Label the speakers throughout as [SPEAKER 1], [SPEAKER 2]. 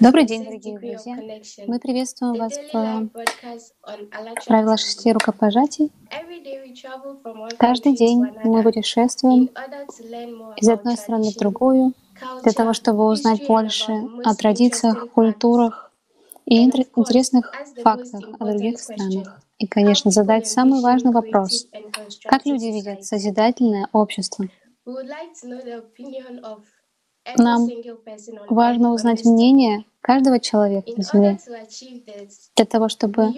[SPEAKER 1] Добрый день, дорогие друзья! Мы приветствуем вас в правила шести рукопожатий. Каждый день мы путешествуем из одной страны в другую для того, чтобы узнать больше о традициях, культурах и интересных фактах о других странах. И, конечно, задать самый важный вопрос. Как люди видят созидательное общество? Нам важно узнать мнение каждого человека на Земле. Для того, чтобы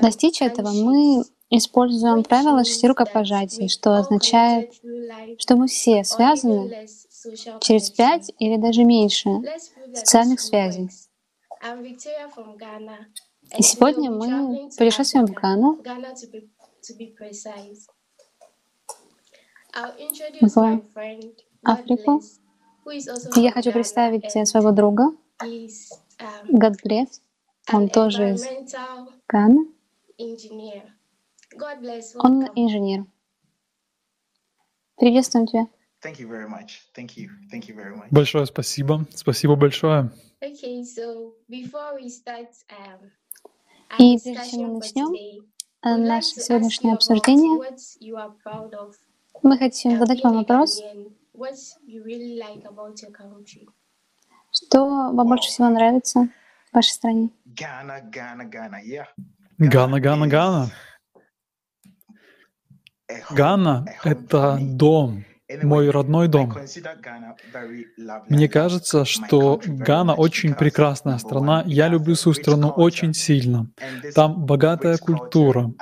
[SPEAKER 1] достичь этого, мы используем правило шести рукопожатий, что означает, что мы все связаны через пять или даже меньше социальных связей. И сегодня мы путешествуем в Гану, в Африку. Я хочу представить своего друга, Гадблес. Он тоже из Ганы. Он инженер. Приветствуем тебя.
[SPEAKER 2] Большое спасибо. Спасибо большое.
[SPEAKER 1] И прежде чем мы начнем э, наше сегодняшнее обсуждение, мы хотим задать вам вопрос. Что вам больше всего нравится в вашей стране?
[SPEAKER 2] Гана, Гана, Гана. Гана, Гана, Гана. Гана — это дом, мой родной дом. Мне кажется, что Гана очень прекрасная страна. Я люблю свою страну очень сильно. Там богатая культура.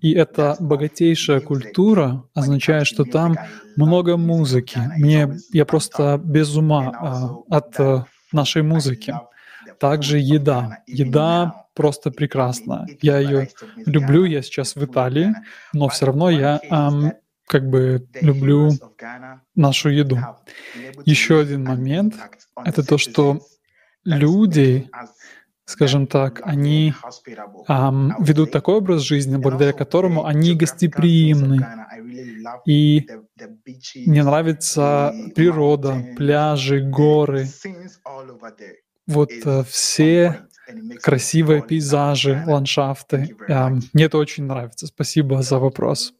[SPEAKER 2] И эта богатейшая культура означает, что там много музыки. Мне я просто без ума а, от а, нашей музыки. Также еда. Еда просто прекрасна. Я ее люблю. Я сейчас в Италии, но все равно я эм, как бы люблю нашу еду. Еще один момент — это то, что люди, скажем так, они эм, ведут такой образ жизни, благодаря которому они гостеприимны. И мне нравится природа, пляжи, горы. Вот э, все красивые пейзажи, ландшафты. Э, мне это очень нравится. Спасибо за вопрос.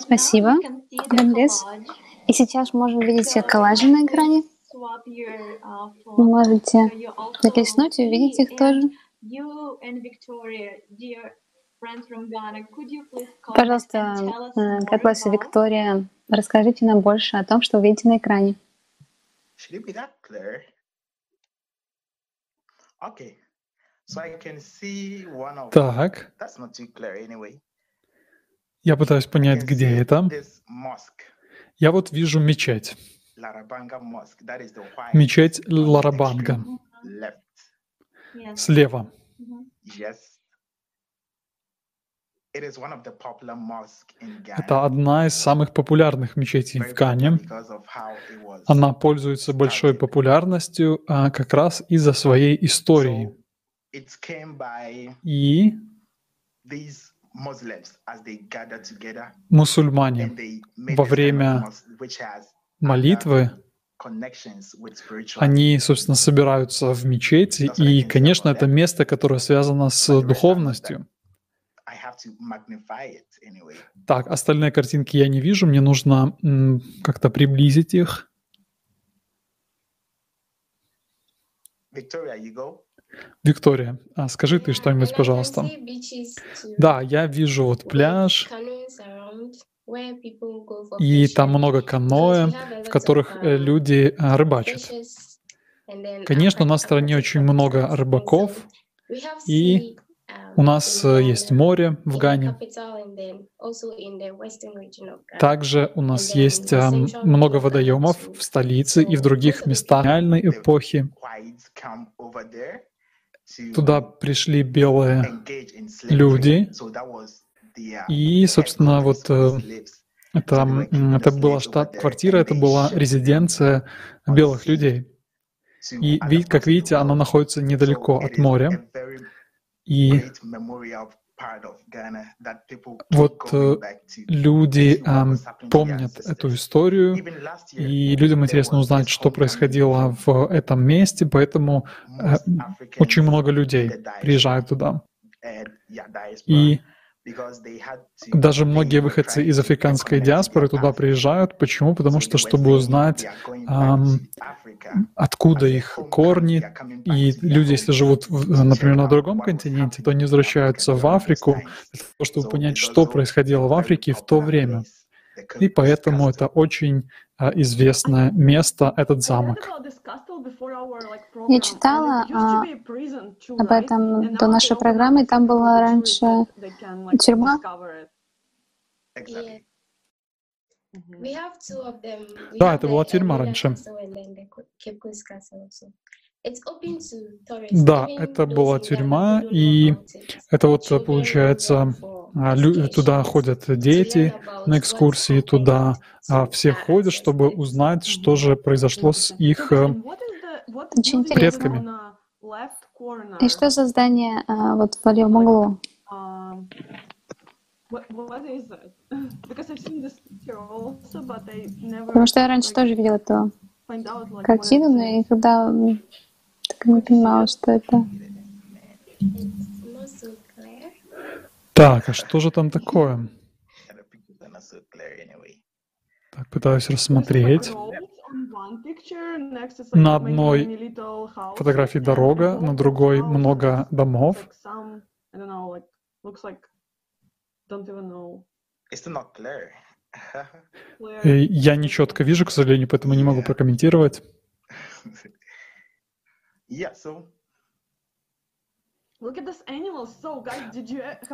[SPEAKER 1] Спасибо, Гамлес. И сейчас можем видеть все коллажи на экране. Вы можете наклеснуть и увидеть их тоже. Пожалуйста, Гатлас и Виктория, расскажите нам больше о том, что вы видите на экране.
[SPEAKER 2] Так. Я пытаюсь понять, где это. Я вот вижу мечеть. Мечеть Ларабанга. Слева. Это одна из самых популярных мечетей в Гане. Она пользуется большой популярностью а, как раз из-за своей истории. И мусульмане во время молитвы они, собственно, собираются в мечети, и, конечно, это место, которое связано с духовностью. Так, остальные картинки я не вижу, мне нужно как-то приблизить их. Виктория, а скажи ты что-нибудь, пожалуйста. Да, я вижу вот пляж, и там много каноэ, в которых э, люди э, рыбачат. Конечно, у нас в стране очень много рыбаков, и у нас э, есть море в Гане. Также у нас есть много водоемов в столице и в других местах. реальной эпохи. Туда пришли белые люди, и, собственно, вот э, это, это была штаб-квартира, это была резиденция белых людей. И, как видите, она находится недалеко от моря. И вот э, люди э, помнят эту историю, и людям интересно узнать, что происходило в этом месте, поэтому э, очень много людей приезжают туда. И даже многие выходцы из африканской диаспоры туда приезжают. Почему? Потому что, чтобы узнать, эм, откуда их корни. И люди, если живут, например, на другом континенте, то они возвращаются в Африку для того, чтобы понять, что происходило в Африке в то время. И поэтому это очень а, известное место, этот замок.
[SPEAKER 1] Я читала а, об этом до нашей программы, и там была раньше тюрьма.
[SPEAKER 2] Да, это была тюрьма раньше. Да, это была тюрьма, и это вот получается а, туда ходят дети на экскурсии, туда а, все ходят, чтобы узнать, что же произошло с их э, предками.
[SPEAKER 1] И что за здание а, вот в левом углу? Потому что я раньше тоже видела эту картину, но я никогда так и не понимала, что это.
[SPEAKER 2] Так, а что же там такое? Так, пытаюсь рассмотреть. На одной фотографии дорога, на другой много домов. Я не четко вижу, к сожалению, поэтому не могу прокомментировать.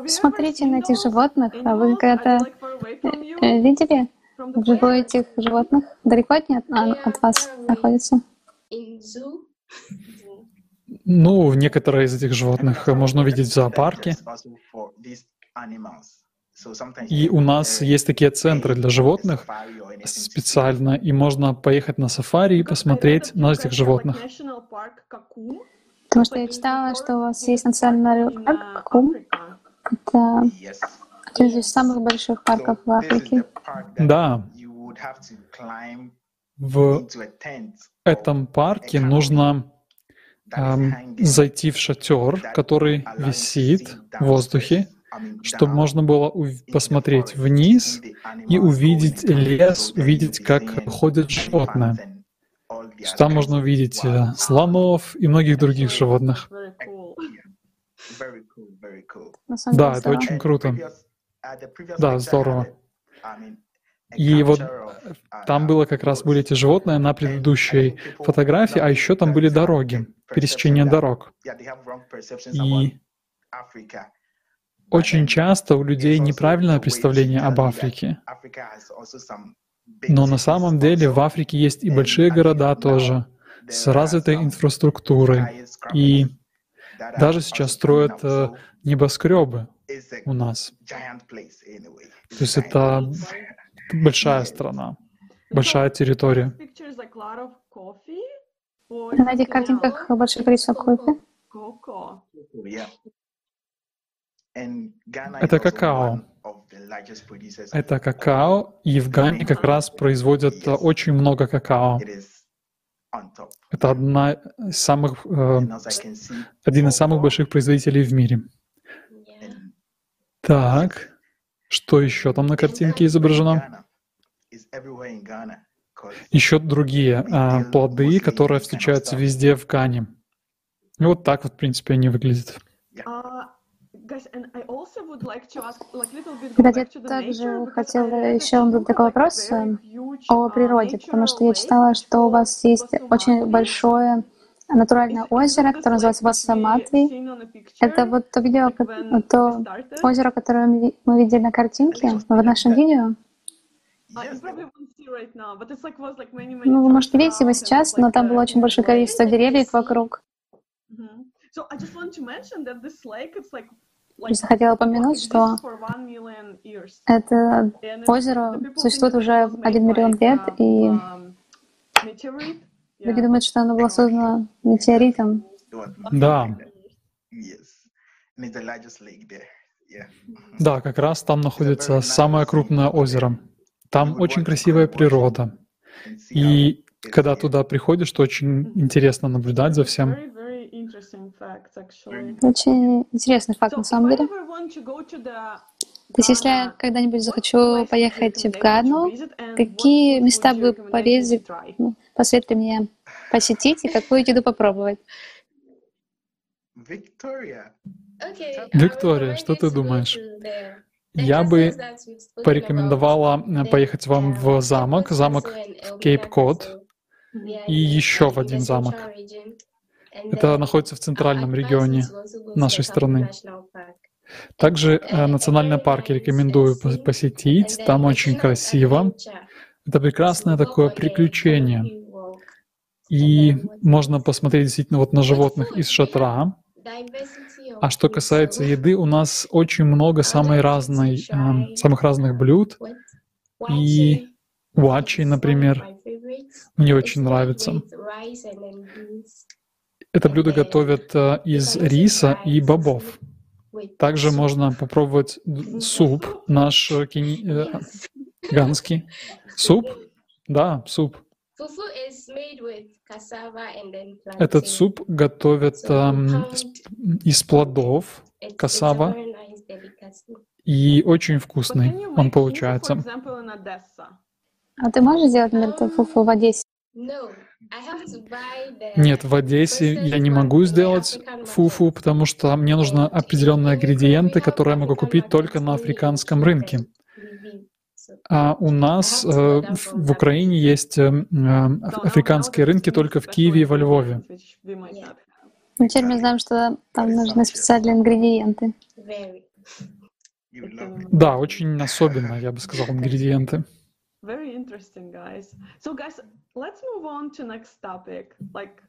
[SPEAKER 1] Смотрите на этих животных. А вы когда-то э, видели вживую этих животных? Далеко от, от вас находятся?
[SPEAKER 2] Ну, некоторые из этих животных можно увидеть в зоопарке. И у нас есть такие центры для животных специально, и можно поехать на сафари и посмотреть на этих животных.
[SPEAKER 1] Потому что я читала, что у вас есть национальный парк Кум. Это один из самых больших парков в Африке.
[SPEAKER 2] Да. В этом парке нужно эм, зайти в шатер, который висит в воздухе, чтобы можно было посмотреть вниз и увидеть лес, увидеть, как ходят животные. Там можно увидеть э, слонов и многих других животных. Да, это очень круто. Да, здорово. И вот там было как раз были эти животные на предыдущей фотографии, а еще там были дороги, пересечение дорог. И очень часто у людей неправильное представление об Африке. Но на самом деле в Африке есть и большие города тоже, с развитой инфраструктурой. И даже сейчас строят э, небоскребы у нас. То есть это большая страна, большая территория.
[SPEAKER 1] На этих картинках большое количество кофе.
[SPEAKER 2] Это какао. Это какао, и в Гане как раз производят очень много какао. Это одна из самых, э, один из самых больших производителей в мире. Так, что еще там на картинке изображено? Еще другие э, плоды, которые встречаются везде в Гане. И вот так вот, в принципе, они выглядят.
[SPEAKER 1] Кстати, я также хотела еще задать такой вопрос э, о природе, потому что я читала, что у вас есть очень большое натуральное озеро, которое называется Вассаматви. Это вот то видео, то озеро, которое мы видели на картинке в нашем видео. Ну, вы можете видеть его сейчас, но там было очень большое количество деревьев вокруг. Просто хотела упомянуть, что это озеро существует уже один миллион лет, и люди думают, что оно было создано метеоритом.
[SPEAKER 2] Да. Да, как раз там находится самое крупное озеро. Там очень красивая природа. И когда туда приходишь, то очень интересно наблюдать за всем.
[SPEAKER 1] Очень интересный факт на самом деле. То есть, если я когда-нибудь захочу поехать в Гану, какие места бы ну, посоветуете мне посетить и какую еду попробовать?
[SPEAKER 2] Виктория, что ты думаешь? Я бы порекомендовала э, поехать вам в замок, замок Кейп-Код, и еще в один замок. Это находится в центральном регионе нашей страны. Также э, национальные парки рекомендую посетить. Там очень красиво. Это прекрасное такое приключение. И можно посмотреть действительно вот на животных из шатра. А что касается еды, у нас очень много самой разной, э, самых разных блюд. И уачи, например, мне очень нравится. Это блюдо готовят э, из риса и бобов. Также можно попробовать суп наш э, кини... э, ганский. Суп? Да, суп. Этот суп готовят эм, из плодов касава, и очень вкусный он получается.
[SPEAKER 1] А ты можешь сделать, фуфу в Одессе?
[SPEAKER 2] Нет, в Одессе я не могу сделать фуфу, потому что мне нужны определенные ингредиенты, которые я могу купить только на африканском рынке. А у нас э, в Украине есть э, э, африканские рынки только в Киеве и во Львове.
[SPEAKER 1] Ну, теперь мы знаем, что там нужны специальные ингредиенты.
[SPEAKER 2] Да, очень особенно, я бы сказал, ингредиенты.
[SPEAKER 3] Very interesting, guys. So, guys, let's move on to next topic. Like,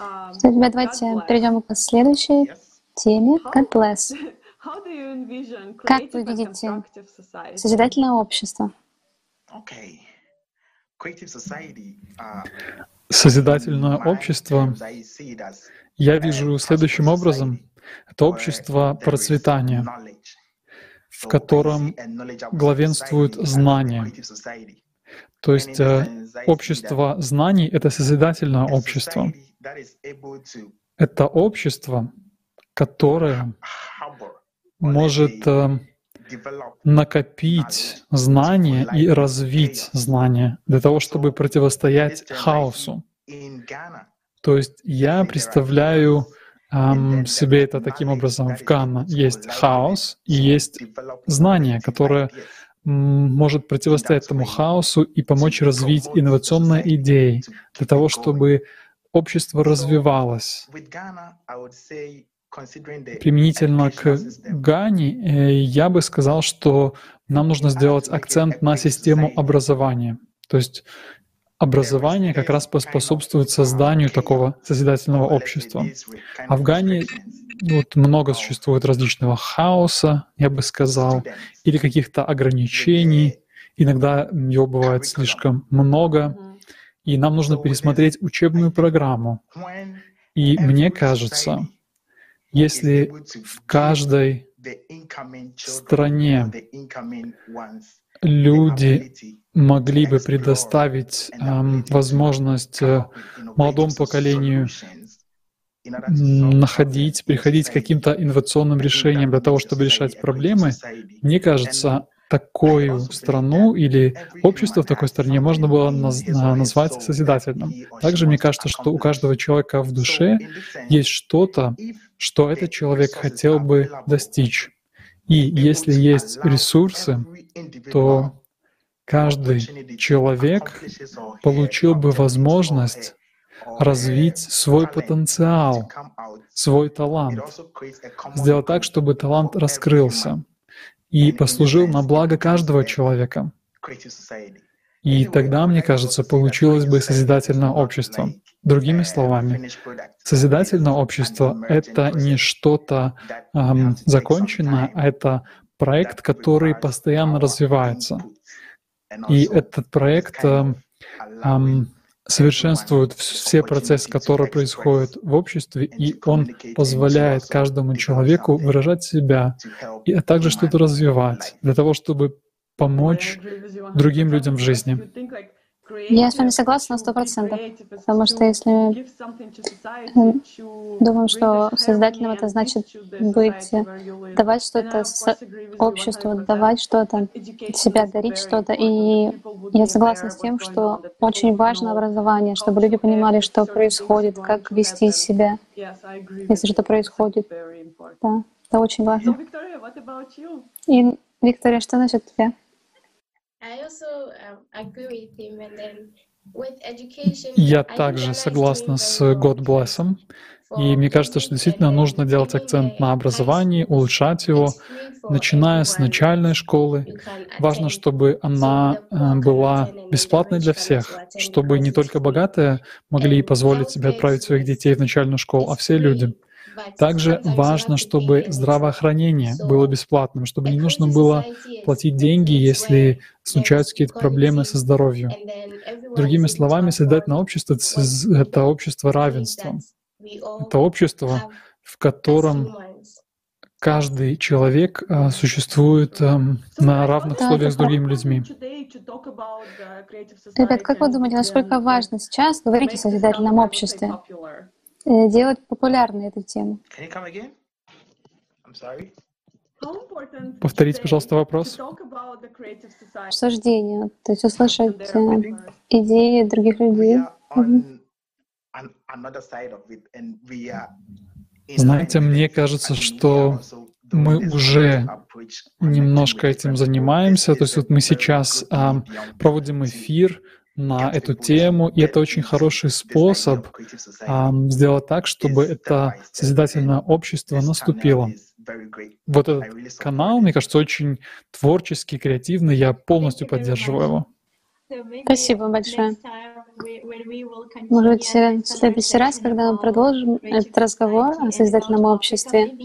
[SPEAKER 1] um, Ребят, давайте перейдем к следующей теме. God bless. Как вы видите созидательное общество?
[SPEAKER 2] Uh, созидательное общество я вижу следующим образом. Это общество процветания, в котором главенствуют знания. То есть э, общество знаний — это созидательное общество. Это общество, которое может э, накопить знания и развить знания для того, чтобы противостоять хаосу. То есть я представляю эм, себе это таким образом. В Ганна есть хаос и есть знание, которое может противостоять этому хаосу и помочь развить инновационные идеи для того, чтобы общество развивалось. Применительно к Гане, э, я бы сказал, что нам нужно сделать акцент на систему образования. То есть образование как раз поспособствует созданию такого созидательного общества. В Афгане вот много существует различного хаоса, я бы сказал, или каких-то ограничений. Иногда его бывает слишком много, и нам нужно пересмотреть учебную программу. И мне кажется, если в каждой стране люди могли бы предоставить эм, возможность э, молодому поколению находить, приходить к каким-то инновационным решениям для того, чтобы решать проблемы, мне кажется, такую страну или общество в такой стране можно было наз- назвать созидательным. Также мне кажется, что у каждого человека в душе есть что-то, что этот человек хотел бы достичь. И если есть ресурсы, то каждый человек получил бы возможность развить свой потенциал, свой талант, сделать так, чтобы талант раскрылся и послужил на благо каждого человека. И тогда, мне кажется, получилось бы созидательное общество. Другими словами, созидательное общество — это не что-то эм, законченное, а это проект, который постоянно развивается. И этот проект эм, совершенствует все процессы, которые происходят в обществе, и он позволяет каждому человеку выражать себя, и а также что-то развивать, для того, чтобы помочь другим людям в жизни.
[SPEAKER 1] Я с вами согласна на сто процентов, потому что если думаем, что создателем это значит быть, давать что-то обществу, давать что-то, себя дарить что-то. И я согласна с тем, что очень важно образование, чтобы люди понимали, что происходит, как вести себя, если что-то происходит. Да, это очень важно. И, Виктория, что насчет тебя?
[SPEAKER 2] Я также согласна с Bless. И мне кажется, что действительно нужно делать акцент на образовании, улучшать его, начиная с начальной школы. Важно, чтобы она э, была бесплатной для всех, чтобы не только богатые могли позволить себе отправить своих детей в начальную школу, а все люди. Также важно, чтобы здравоохранение было бесплатным, чтобы не нужно было платить деньги, если случаются какие-то проблемы со здоровьем. Другими словами, создательное общество — это общество равенства. Это общество, в котором каждый человек а, существует а, на равных условиях с другими людьми.
[SPEAKER 1] Ребят, как вы думаете, насколько важно сейчас говорить о созидательном обществе? Э, делать популярной эту тему.
[SPEAKER 2] Повторите, пожалуйста, вопрос.
[SPEAKER 1] Обсуждение, то есть услышать э, идеи других людей.
[SPEAKER 2] Знаете, мне кажется, что мы уже немножко этим занимаемся. То есть вот мы сейчас а, проводим эфир на эту тему, и это очень хороший способ а, сделать так, чтобы это созидательное общество наступило. Вот этот канал, мне кажется, очень творческий, креативный, я полностью поддерживаю его.
[SPEAKER 1] Спасибо большое. Может быть, в следующий раз, когда мы продолжим этот разговор о созидательном обществе.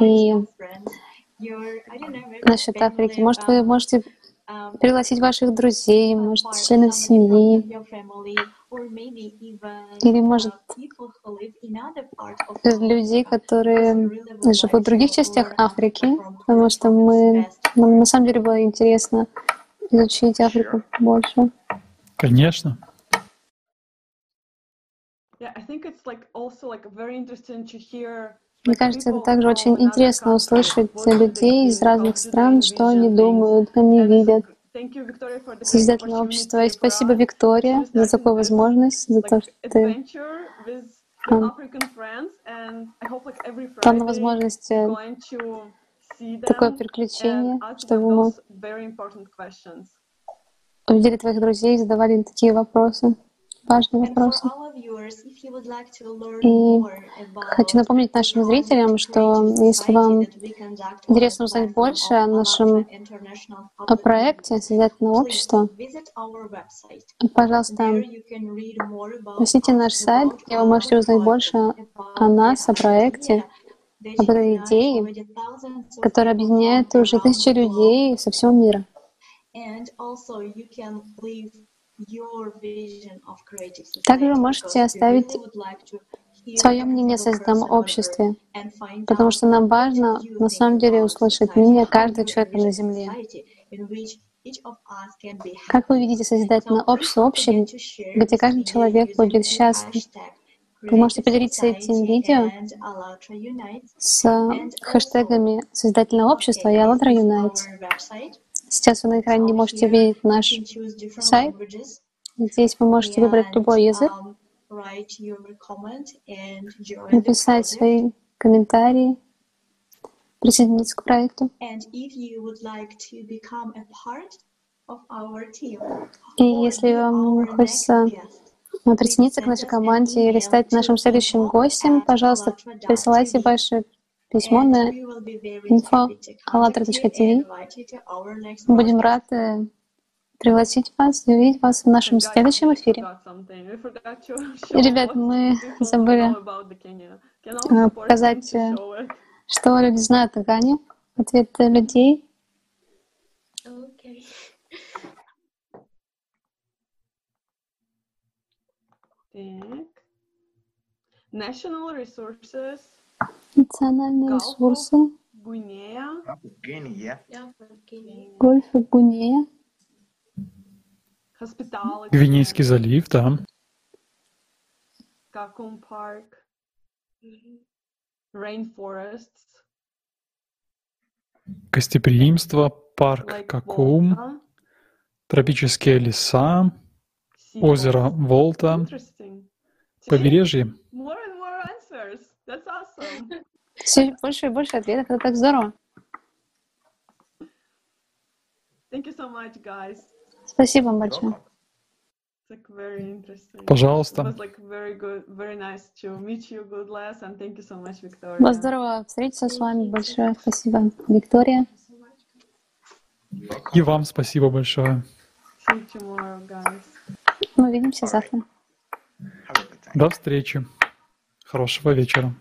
[SPEAKER 1] и насчет Африки, может, вы можете пригласить ваших друзей, может, членов семьи, или, может, людей, которые живут в других частях Африки, потому что мы, нам на самом деле было интересно изучить Африку больше.
[SPEAKER 2] Конечно.
[SPEAKER 1] Мне кажется, это также очень интересно услышать людей из разных стран, что они думают, они видят. Создательное общество. И спасибо, Виктория, за такую возможность, за то, что ты дала возможность э, такое приключение, чтобы мы увидели твоих друзей и задавали им такие вопросы важный вопрос. И хочу напомнить нашим зрителям, что если вам интересно узнать больше о нашем о проекте Созидательного общества, пожалуйста, посетите наш сайт, где вы можете узнать больше о нас, о проекте, об этой идее, которая объединяет уже тысячи людей со всего мира. Также вы можете оставить свое мнение о созданном обществе, потому что нам важно на самом деле услышать мнение каждого человека на Земле. Как вы видите созидательное общество, общее, где каждый человек будет счастлив. Вы можете поделиться этим видео с хэштегами Создательное общество и АЛЛАТРА Unites. Сейчас вы на экране можете видеть наш сайт. Здесь вы можете выбрать любой язык, написать свои комментарии, присоединиться к проекту. И если вам хочется присоединиться к нашей команде или стать нашим следующим гостем, пожалуйста, присылайте ваше письмо на info.allatra.tv. Будем рады пригласить вас и увидеть вас в нашем следующем эфире. Ребят, мы забыли э, показать, э, что люди знают о Гане, ответы людей.
[SPEAKER 3] Так. National resources.
[SPEAKER 1] Национальные ресурсы. Гольф и Гунея.
[SPEAKER 2] Гвинейский залив, да.
[SPEAKER 3] Park. Rainforests.
[SPEAKER 2] Гостеприимство, парк Какум, тропические леса, озеро. Волта, побережье.
[SPEAKER 3] That's awesome.
[SPEAKER 1] Все больше и больше ответов. Это так здорово.
[SPEAKER 3] Thank you so much, guys.
[SPEAKER 1] Спасибо вам большое.
[SPEAKER 4] welcome.
[SPEAKER 3] It's like very interesting. It
[SPEAKER 2] Пожалуйста.
[SPEAKER 3] was like very good, very nice to meet you, good Les, and thank you so much, Victoria.
[SPEAKER 1] Было здорово встретиться с вами. Большое спасибо, Виктория.
[SPEAKER 2] И вам спасибо большое.
[SPEAKER 3] See you tomorrow, guys.
[SPEAKER 1] Мы увидимся завтра.
[SPEAKER 2] До встречи. Хорошего вечера.